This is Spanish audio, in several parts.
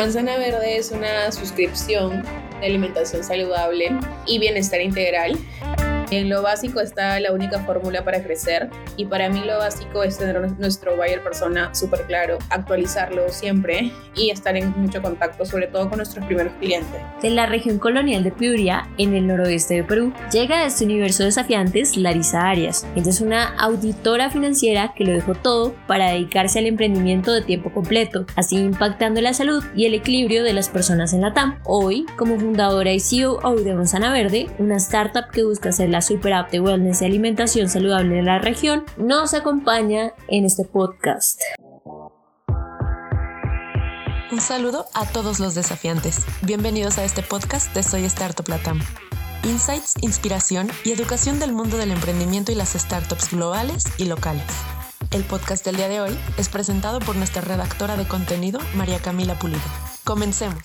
Manzana Verde es una suscripción de alimentación saludable y bienestar integral en lo básico está la única fórmula para crecer y para mí lo básico es tener nuestro buyer persona súper claro, actualizarlo siempre y estar en mucho contacto, sobre todo con nuestros primeros clientes. De la región colonial de Piuria, en el noroeste de Perú, llega a este universo desafiantes Larisa Arias. Ella es una auditora financiera que lo dejó todo para dedicarse al emprendimiento de tiempo completo, así impactando la salud y el equilibrio de las personas en la TAM. Hoy, como fundadora y CEO de Manzana Verde, una startup que busca ser la super app de wellness y alimentación saludable de la región, nos acompaña en este podcast. Un saludo a todos los desafiantes. Bienvenidos a este podcast de Soy Startup Latam. Insights, inspiración y educación del mundo del emprendimiento y las startups globales y locales. El podcast del día de hoy es presentado por nuestra redactora de contenido, María Camila Pulido. Comencemos.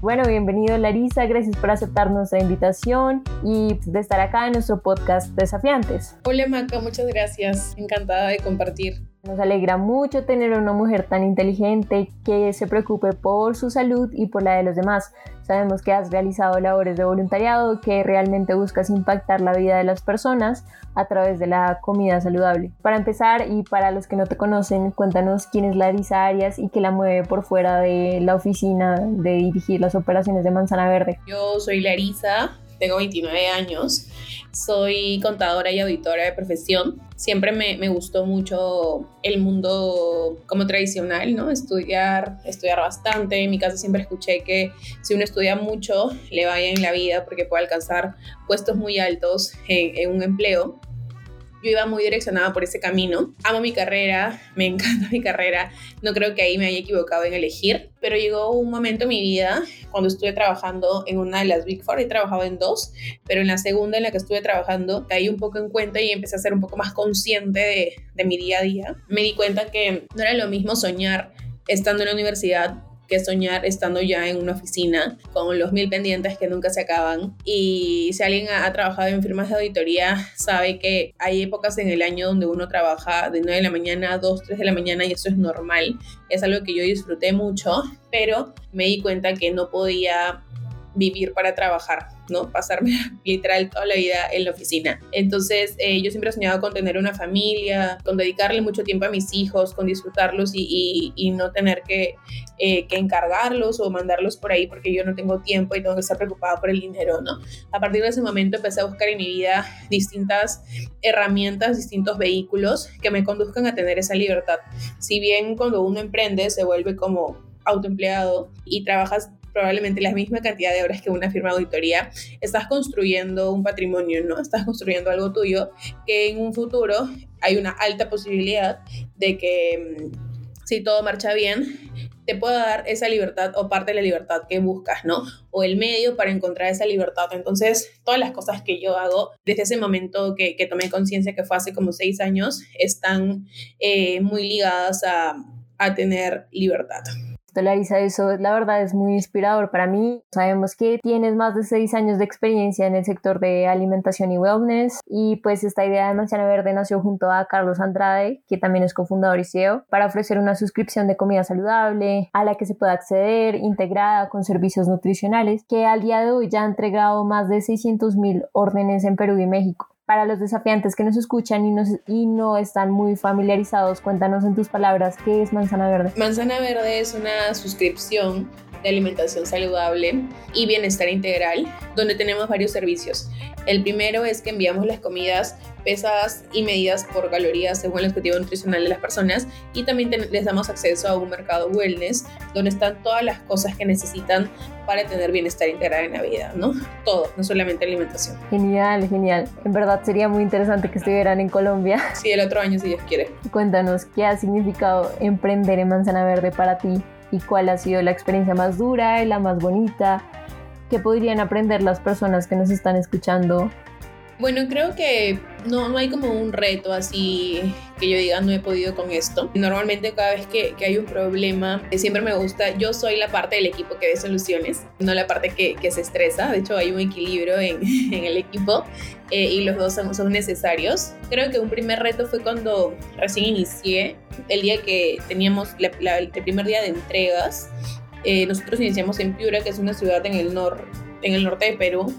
Bueno, bienvenido Larisa, gracias por aceptar nuestra invitación y de estar acá en nuestro podcast Desafiantes. Hola Maca, muchas gracias, encantada de compartir. Nos alegra mucho tener una mujer tan inteligente que se preocupe por su salud y por la de los demás. Sabemos que has realizado labores de voluntariado, que realmente buscas impactar la vida de las personas a través de la comida saludable. Para empezar y para los que no te conocen, cuéntanos quién es Larisa Arias y qué la mueve por fuera de la oficina de dirigir las operaciones de Manzana Verde. Yo soy Larisa, tengo 29 años, soy contadora y auditora de profesión. Siempre me, me, gustó mucho el mundo como tradicional, ¿no? Estudiar, estudiar bastante. En mi casa siempre escuché que si uno estudia mucho, le vaya en la vida porque puede alcanzar puestos muy altos en, en un empleo yo iba muy direccionada por ese camino. Amo mi carrera, me encanta mi carrera, no creo que ahí me haya equivocado en elegir, pero llegó un momento en mi vida cuando estuve trabajando en una de las Big Four, he trabajado en dos, pero en la segunda en la que estuve trabajando caí un poco en cuenta y empecé a ser un poco más consciente de, de mi día a día. Me di cuenta que no era lo mismo soñar estando en la universidad que soñar estando ya en una oficina con los mil pendientes que nunca se acaban. Y si alguien ha, trabajado en firmas de auditoría, sabe que hay épocas en el año donde uno trabaja de 9 de la mañana a 2, 3 de la mañana y eso es normal. Es algo que yo disfruté mucho, pero me di cuenta que no podía vivir para trabajar, ¿no? Pasarme literal toda la vida en la oficina. Entonces, eh, yo siempre he soñado con tener una familia, con dedicarle mucho tiempo a mis hijos, con disfrutarlos y, no tener que, eh, que, encargarlos o mandarlos por ahí porque yo no tengo tiempo y tengo que estar preocupada por el dinero, ¿no? A partir de ese momento empecé a buscar en mi vida distintas herramientas, distintos vehículos que me conduzcan a tener esa libertad. Si bien cuando uno emprende se vuelve como autoempleado y trabajas probablemente la misma cantidad de horas que una firma de auditoría, estás construyendo un patrimonio, ¿no? Estás construyendo algo tuyo que en un futuro hay una alta posibilidad de que mm, si todo marcha bien, te pueda dar esa libertad o parte de la libertad que buscas, ¿no? O el medio para encontrar esa libertad. Entonces, todas las cosas que yo hago desde ese momento que, tomé conciencia, que fue hace como seis años, están eh, muy ligadas a tener libertad. Larisa, eso la verdad es muy inspirador para mí. Sabemos que tienes más de seis años de experiencia en el sector de alimentación y wellness y pues esta idea de Manzana Verde nació junto a Carlos Andrade, que también es cofundador y CEO, para ofrecer una suscripción de comida saludable a la que se pueda acceder integrada con servicios nutricionales que al día de hoy ya ha entregado más de 600 mil órdenes en Perú y México para los desafiantes que nos escuchan y, y no están muy familiarizados, cuéntanos en tus palabras qué es Manzana Verde. Manzana Verde es una suscripción de alimentación saludable y bienestar integral, donde tenemos varios servicios. El primero es que enviamos las comidas pesadas y medidas por calorías según el objetivo nutricional de las personas y también les damos acceso a un mercado wellness donde están todas las cosas que necesitan para tener bienestar integral en la vida, ¿no? Todo, no solamente alimentación. Genial, genial. En verdad sería muy interesante que estuvieran en Colombia. Sí, el otro año si Dios quiere. Cuéntanos, ¿qué ha significado emprender en Manzana Verde para ti? ¿Y cuál ha sido la experiencia más dura y la más bonita? ¿Qué podrían aprender las personas que nos están escuchando Bueno, creo que no, no hay como un reto así que yo diga no he podido con esto. Normalmente cada vez que, que hay un problema, siempre me gusta, yo soy la parte del equipo que ve soluciones, no la parte que, que se estresa. De hecho, hay un equilibrio en, en el equipo eh, y los dos son, son, necesarios. Creo que un primer reto fue cuando recién inicié, el día que teníamos la, el primer día de entregas. Eh, nosotros iniciamos en Piura, que es una ciudad en el, nor, en el norte de Perú,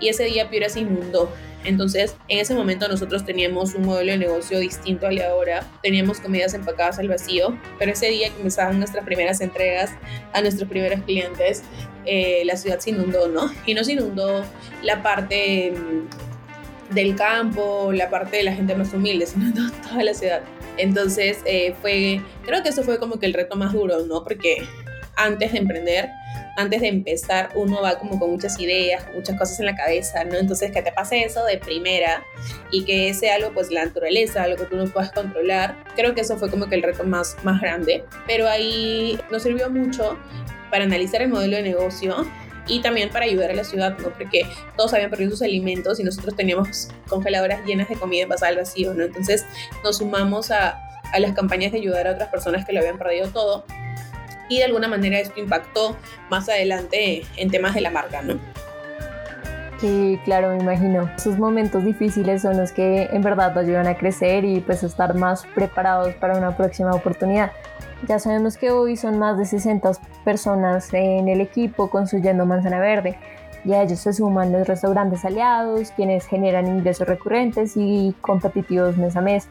y ese día Piura se inundó entonces, en ese momento nosotros teníamos un modelo de negocio distinto al de ahora. Teníamos comidas empacadas al vacío, pero ese día que nuestras primeras entregas a nuestros primeros clientes, eh, la ciudad se inundó, ¿no? Y no se inundó la parte mm, del campo, la parte de la gente más humilde, sino toda la ciudad. Entonces, eh, fue, creo que eso fue como que el reto más duro, ¿no? Porque antes de emprender, antes de empezar uno va como con muchas ideas, con muchas cosas en la cabeza, ¿no? Entonces que te pase eso de primera y que sea algo pues la naturaleza, algo que tú no puedas controlar, creo que eso fue como que el reto más, más grande. Pero ahí nos sirvió mucho para analizar el modelo de negocio y también para ayudar a la ciudad, ¿no? Porque todos habían perdido sus alimentos y nosotros teníamos congeladoras llenas de comida envasada al vacío, ¿no? Entonces nos sumamos a, a las campañas de ayudar a otras personas que lo habían perdido todo y de alguna manera esto impactó más adelante en temas de la marca, ¿no? Sí, claro, me imagino. Esos momentos difíciles son los que en verdad nos ayudan a crecer y pues estar más preparados para una próxima oportunidad. Ya sabemos que hoy son más de 60 personas en el equipo construyendo Manzana Verde y a ellos se suman los restaurantes aliados, quienes generan ingresos recurrentes y competitivos mes a mes.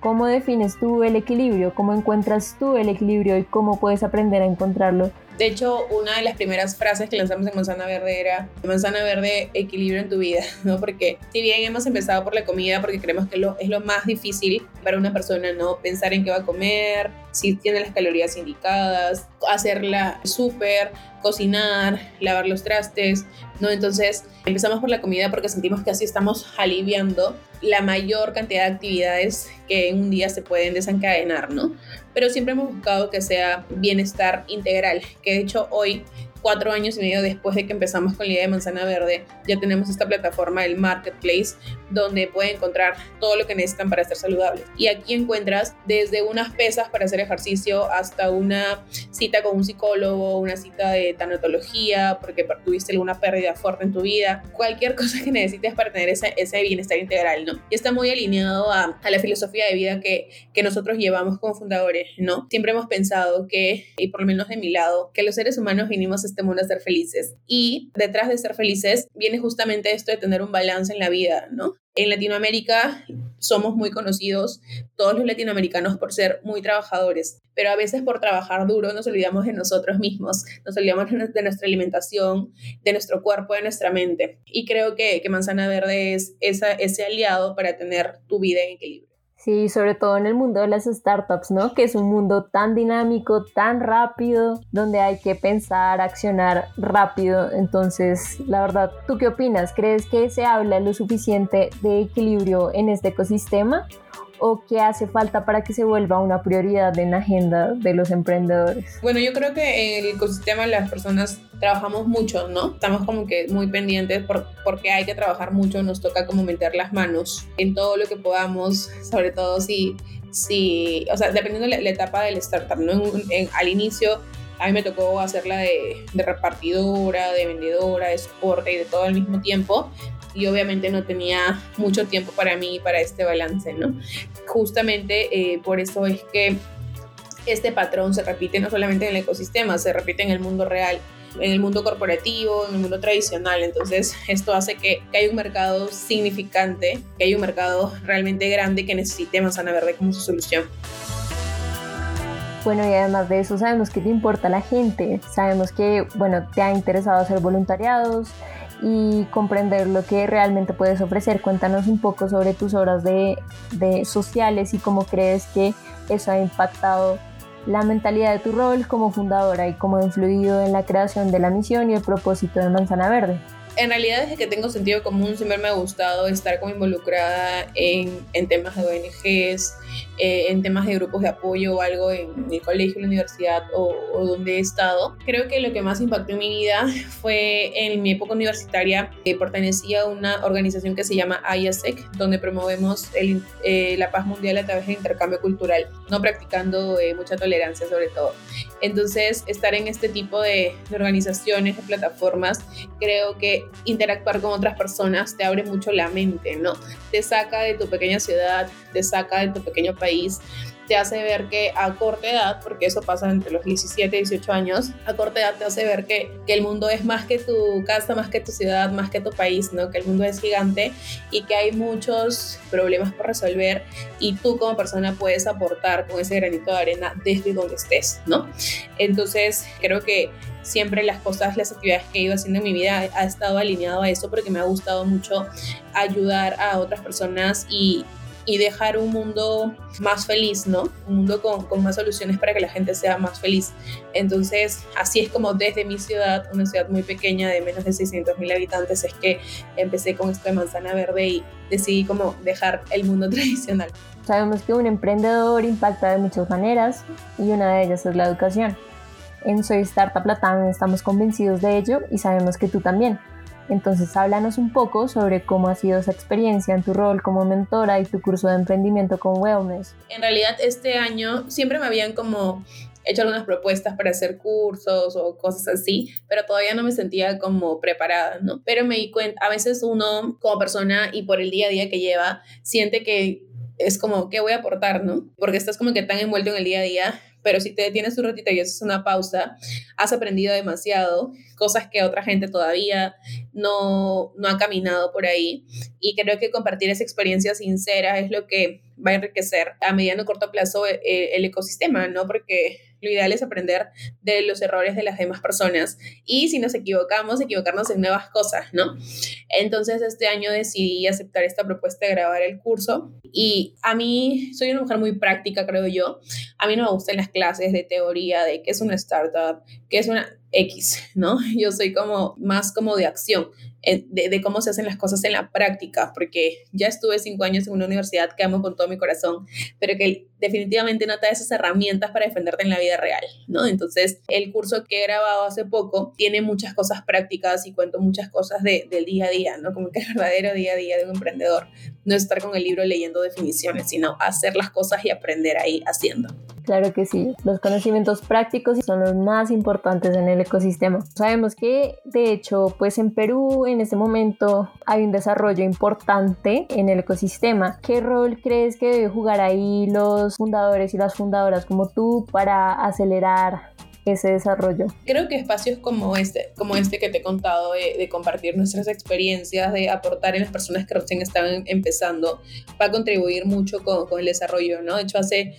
¿Cómo defines tú el equilibrio? ¿Cómo encuentras tú el equilibrio y cómo puedes aprender a encontrarlo? De hecho, una de las primeras frases que lanzamos en Manzana Verde era Manzana Verde, equilibrio en tu vida, ¿no? Porque si bien hemos empezado por la comida, porque creemos que lo, es lo más difícil para una persona, ¿no? Pensar en qué va a comer, si tiene las calorías indicadas, hacerla súper, cocinar, lavar los trastes, ¿no? Entonces empezamos por la comida porque sentimos que así estamos aliviando la mayor cantidad de actividades que en un día se pueden desencadenar, ¿no? Pero siempre hemos buscado que sea bienestar integral, que de hecho hoy cuatro años y medio después de que empezamos con la idea de Manzana Verde, ya tenemos esta plataforma del Marketplace donde pueden encontrar todo lo que necesitan para estar saludables. Y aquí encuentras desde unas pesas para hacer ejercicio hasta una cita con un psicólogo, una cita de tanatología, porque tuviste alguna pérdida fuerte en tu vida, cualquier cosa que necesites para tener ese, ese bienestar integral, ¿no? Y está muy alineado a, a la filosofía de vida que, que nosotros llevamos como fundadores, ¿no? Siempre hemos pensado que, y por lo menos de mi lado, que los seres humanos vinimos a este mundo a ser felices. Y detrás de ser felices viene justamente esto de tener un balance en la vida, ¿no? En Latinoamérica somos muy conocidos, todos los latinoamericanos, por ser muy trabajadores, pero a veces por trabajar duro nos olvidamos de nosotros mismos, nos olvidamos de nuestra alimentación, de nuestro cuerpo, de nuestra mente. Y creo que, Manzana Verde es ese aliado para tener tu vida en equilibrio. Sí, sobre todo en el mundo de las startups, ¿no? Que es un mundo tan dinámico, tan rápido, donde hay que pensar, accionar rápido. Entonces, la verdad, ¿tú qué opinas? ¿Crees que se habla lo suficiente de equilibrio en este ecosistema? O qué hace falta para que se vuelva una prioridad en la agenda de los emprendedores? Bueno, yo creo que en el ecosistema las personas trabajamos mucho, ¿no? Estamos como que muy pendientes por, porque hay que trabajar mucho, nos toca como meter las manos en todo lo que podamos, sobre todo si, si o sea, dependiendo de la, etapa del startup, ¿no? al inicio a mí me tocó hacerla de, de, repartidora, de vendedora, de soporte y de todo al mismo tiempo y obviamente no tenía mucho tiempo para mí para este balance, ¿no? Justamente eh, por eso es que este patrón se repite no solamente en el ecosistema, se repite en el mundo real, en el mundo corporativo, en el mundo tradicional. Entonces, esto hace que, que haya un mercado significante, que haya un mercado realmente grande que necesite manzana verde como su solución. Bueno, y además de eso, sabemos que te importa la gente, sabemos que, bueno, te ha interesado hacer voluntariados, y comprender lo que realmente puedes ofrecer. Cuéntanos un poco sobre tus obras de, de sociales y cómo crees que eso ha impactado la mentalidad de tu rol como fundadora y cómo ha influido en la creación de la misión y el propósito de Manzana Verde. En realidad, desde que tengo sentido común, siempre me ha gustado estar como involucrada en, en temas de ONGs, eh, en temas de grupos de apoyo o algo en el colegio, la universidad o, donde he estado. Creo que lo que más impactó en mi vida fue en mi época universitaria, que pertenecía a una organización que se llama IASEC, donde promovemos el, eh, la paz mundial a través del intercambio cultural, no practicando eh, mucha tolerancia sobre todo. Entonces, estar en este tipo de, de organizaciones, de plataformas, creo que interactuar con otras personas te abre mucho la mente, ¿no? Te saca de tu pequeña ciudad, te saca de tu pequeño país, te hace ver que a corta edad, porque eso pasa entre los 17 y 18 años, a corta edad te hace ver que, que, el mundo es más que tu casa, más que tu ciudad, más que tu país, ¿no? Que el mundo es gigante y que hay muchos problemas por resolver y tú como persona puedes aportar con ese granito de arena desde donde estés, ¿no? Entonces, creo que siempre las cosas, las actividades que he ido haciendo en mi vida ha estado alineado a eso porque me ha gustado mucho ayudar a otras personas y, y dejar un mundo más feliz, ¿no? Un mundo con, más soluciones para que la gente sea más feliz. Entonces, así es como desde mi ciudad, una ciudad muy pequeña de menos de 600 mil habitantes, es que empecé con esto de manzana verde y decidí como dejar el mundo tradicional. Sabemos que un emprendedor impacta de muchas maneras y una de ellas es la educación. En Soy Startup Latam estamos convencidos de ello y sabemos que tú también. Entonces, háblanos un poco sobre cómo ha sido esa experiencia en tu rol como mentora y tu curso de emprendimiento con Wellness. En realidad, este año siempre me habían como hecho algunas propuestas para hacer cursos o cosas así, pero todavía no me sentía como preparada, ¿no? Pero me di cuenta, a veces uno como persona y por el día a día que lleva, siente que es como, ¿qué voy a aportar, no? Porque estás como que tan envuelto en el día a día pero si te detienes un ratito y haces una pausa, has aprendido demasiado, cosas que otra gente todavía no, no ha caminado por ahí. Y creo que compartir esa experiencia sincera es lo que va a enriquecer a mediano y corto plazo eh, el ecosistema, ¿no? Porque lo ideal es aprender de los errores de las demás personas y si nos equivocamos, equivocarnos en nuevas cosas, ¿no? Entonces este año decidí aceptar esta propuesta de grabar el curso y a mí soy una mujer muy práctica, creo yo. A mí no me gustan las clases de teoría de qué es una startup, qué es una X, ¿no? Yo soy como más como de acción. Eh, de, cómo se hacen las cosas en la práctica, porque ya estuve cinco años en una universidad que amo con todo mi corazón, pero que definitivamente no te da esas herramientas para defenderte en la vida real, ¿no? Entonces, el curso que he grabado hace poco tiene muchas cosas prácticas y cuento muchas cosas de, del día a día, ¿no? Como que el verdadero día a día de un emprendedor no es estar con el libro leyendo definiciones, sino hacer las cosas y aprender ahí haciendo. Claro que sí, los conocimientos prácticos son los más importantes en el ecosistema. Sabemos que, de hecho, pues en Perú en este momento hay un desarrollo importante en el ecosistema. ¿Qué rol crees que debe jugar ahí los fundadores y las fundadoras como tú para acelerar ese desarrollo? Creo que espacios como este, como este que te he contado, de, compartir nuestras experiencias, de aportar en las personas que recién están empezando, va a contribuir mucho con, con el desarrollo, ¿no? De hecho, hace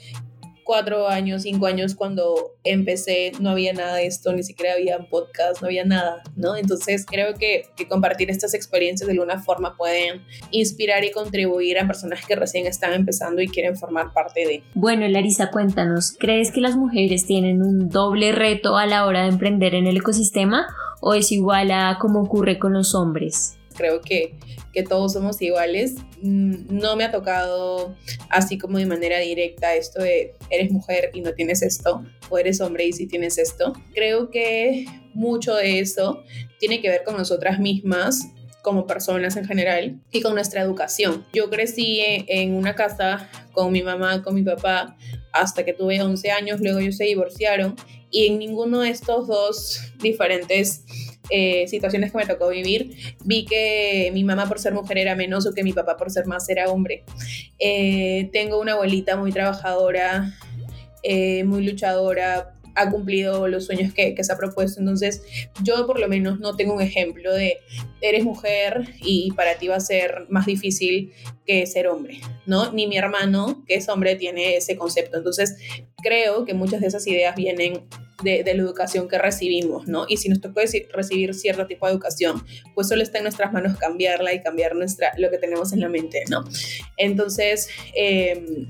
cuatro años, cinco años cuando empecé no había nada de esto, ni siquiera había podcast, no había nada, ¿no? Entonces creo que, que, compartir estas experiencias de alguna forma pueden inspirar y contribuir a personas que recién están empezando y quieren formar parte de. Bueno, Larisa, cuéntanos, ¿crees que las mujeres tienen un doble reto a la hora de emprender en el ecosistema o es igual a como ocurre con los hombres? Creo que, que todos somos iguales. Mm, no me ha tocado así como de manera directa esto de eres mujer y no tienes esto, o eres hombre y sí tienes esto. Creo que mucho de eso tiene que ver con nosotras mismas como personas en general y con nuestra educación. Yo crecí en una casa con mi mamá, con mi papá, hasta que tuve 11 años, luego ellos se divorciaron y en ninguno de estos dos diferentes eh, situaciones que me tocó vivir, vi que mi mamá por ser mujer era menos o que mi papá por ser más era hombre. Eh, tengo una abuelita muy trabajadora, eh, muy luchadora, ha cumplido los sueños que, que, se ha propuesto. Entonces, yo por lo menos no tengo un ejemplo de eres mujer y para ti va a ser más difícil que ser hombre, ¿no? Ni mi hermano, que es hombre, tiene ese concepto. Entonces, creo que muchas de esas ideas vienen de, la educación que recibimos, ¿no? Y si nos toca recibir cierto tipo de educación, pues solo está en nuestras manos cambiarla y cambiar nuestra, lo que tenemos en la mente, ¿no? Entonces, em,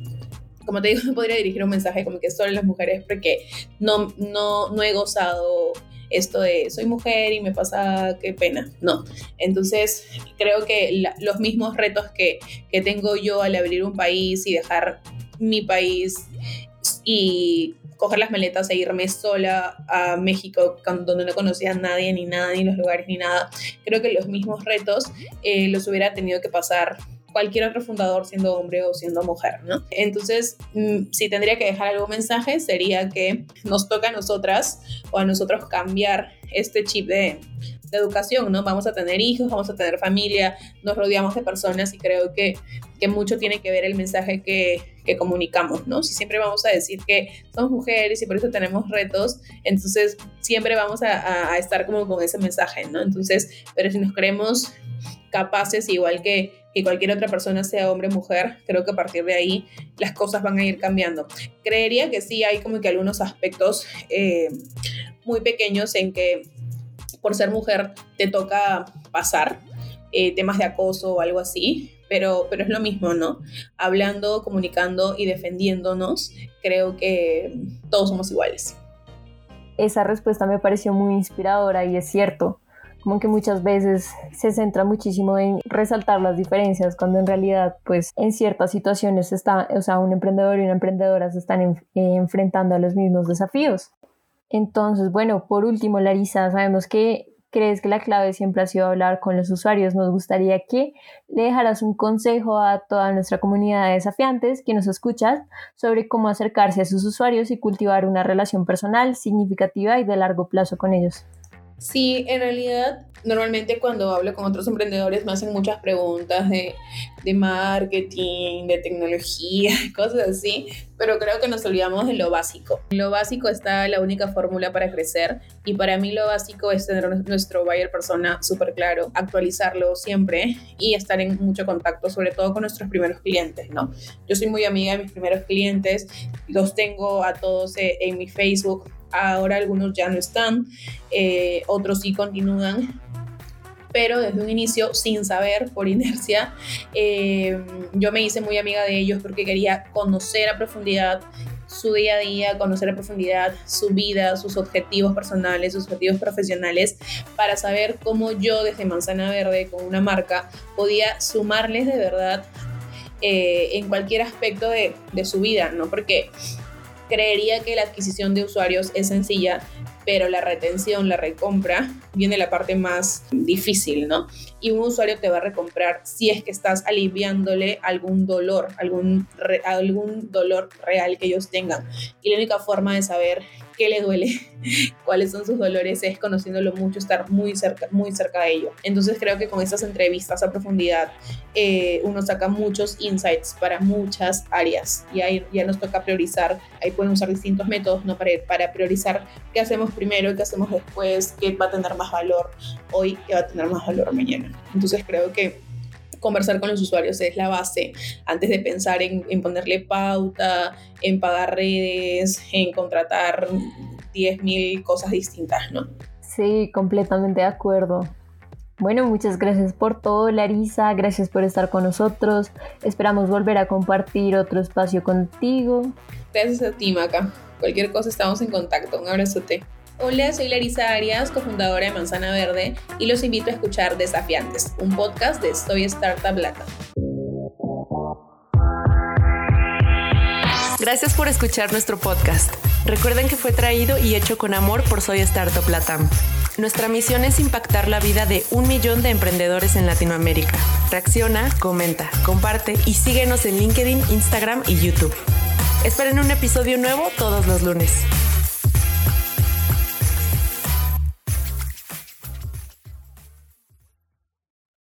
como te digo, no podría dirigir un mensaje como que solo las mujeres porque no, no, no he gozado esto de soy mujer y me pasa qué pena, no. Entonces creo que los mismos retos que, que tengo yo al abrir un país y dejar mi país y coger las maletas e irme sola a México, donde no conocía a nadie, ni nada, ni los lugares, ni nada. Creo que los mismos retos eh, los hubiera tenido que pasar cualquier otro fundador siendo hombre o siendo mujer, ¿no? Entonces, mm, si tendría que dejar algún mensaje, sería que nos toca a nosotras o a nosotros cambiar este chip de, de educación, ¿no? Vamos a tener hijos, vamos a tener familia, nos rodeamos de personas y creo que, que mucho tiene que ver el mensaje que, que, comunicamos, ¿no? Si siempre vamos a decir que somos mujeres y por eso tenemos retos, entonces siempre vamos a, a estar como con ese mensaje, ¿no? Entonces, pero si nos creemos capaces, igual que que cualquier otra persona sea hombre o mujer, creo que a partir de ahí las cosas van a ir cambiando. Creería que sí hay como que algunos aspectos eh, muy pequeños en que por ser mujer te toca pasar eh, temas de acoso o algo así, pero, pero es lo mismo, ¿no? Hablando, comunicando y defendiéndonos, creo que todos somos iguales. Esa respuesta me pareció muy inspiradora y es cierto como que muchas veces se centra muchísimo en resaltar las diferencias cuando en realidad pues en ciertas situaciones está, o sea, un emprendedor y una emprendedora se están enfrentando a los mismos desafíos. Entonces, bueno, por último, Larisa, sabemos que crees que la clave siempre ha sido hablar con los usuarios. Nos gustaría que le dejaras un consejo a toda nuestra comunidad de desafiantes que nos escuchas sobre cómo acercarse a sus usuarios y cultivar una relación personal significativa y de largo plazo con ellos. Sí, en realidad, normalmente cuando hablo con otros emprendedores me hacen muchas preguntas de, de marketing, de tecnología, cosas así, pero creo que nos olvidamos de lo básico. En lo básico está la única fórmula para crecer y para mí lo básico es tener nuestro buyer persona súper claro, actualizarlo siempre y estar en mucho contacto, sobre todo con nuestros primeros clientes, ¿no? Yo soy muy amiga de mis primeros clientes, los tengo a todos eh, en mi Facebook, ahora algunos ya no están, eh, otros sí continúan, pero desde un inicio sin saber, por inercia, eh, yo me hice muy amiga de ellos porque quería conocer a profundidad su día a día, conocer a profundidad su vida, sus objetivos personales, sus objetivos profesionales, para saber cómo yo desde Manzana Verde con una marca podía sumarles de verdad eh, en cualquier aspecto de, de su vida, ¿no? Porque creería que la adquisición de usuarios es sencilla, pero la retención, la recompra, viene la parte más difícil, ¿no? Y un usuario te va a recomprar si es que estás aliviándole algún dolor, algún, algún dolor real que ellos tengan. Y la única forma de saber qué le duele, cuáles son sus dolores, es conociéndolo mucho, estar muy cerca, muy cerca de ello. Entonces creo que con estas entrevistas a profundidad eh, uno saca muchos insights para muchas áreas y ahí ya nos toca priorizar, ahí pueden usar distintos métodos ¿no? para, para priorizar qué hacemos primero, qué hacemos después, qué va a tener más valor hoy, qué va a tener más valor mañana. Entonces creo que conversar con los usuarios es la base antes de pensar en, ponerle pauta, en pagar redes, en contratar 10.000 cosas distintas, ¿no? Sí, completamente de acuerdo. Bueno, muchas gracias por todo, Larisa. Gracias por estar con nosotros. Esperamos volver a compartir otro espacio contigo. Gracias a ti, Maca. Cualquier cosa estamos en contacto. Un abrazote. Hola, soy Larisa Arias, cofundadora de Manzana Verde, y los invito a escuchar Desafiantes, un podcast de Soy Startup Latam. Gracias por escuchar nuestro podcast. Recuerden que fue traído y hecho con amor por Soy Startup Latam. Nuestra misión es impactar la vida de un millón de emprendedores en Latinoamérica. Reacciona, comenta, comparte y síguenos en LinkedIn, Instagram y YouTube. Esperen un episodio nuevo todos los lunes.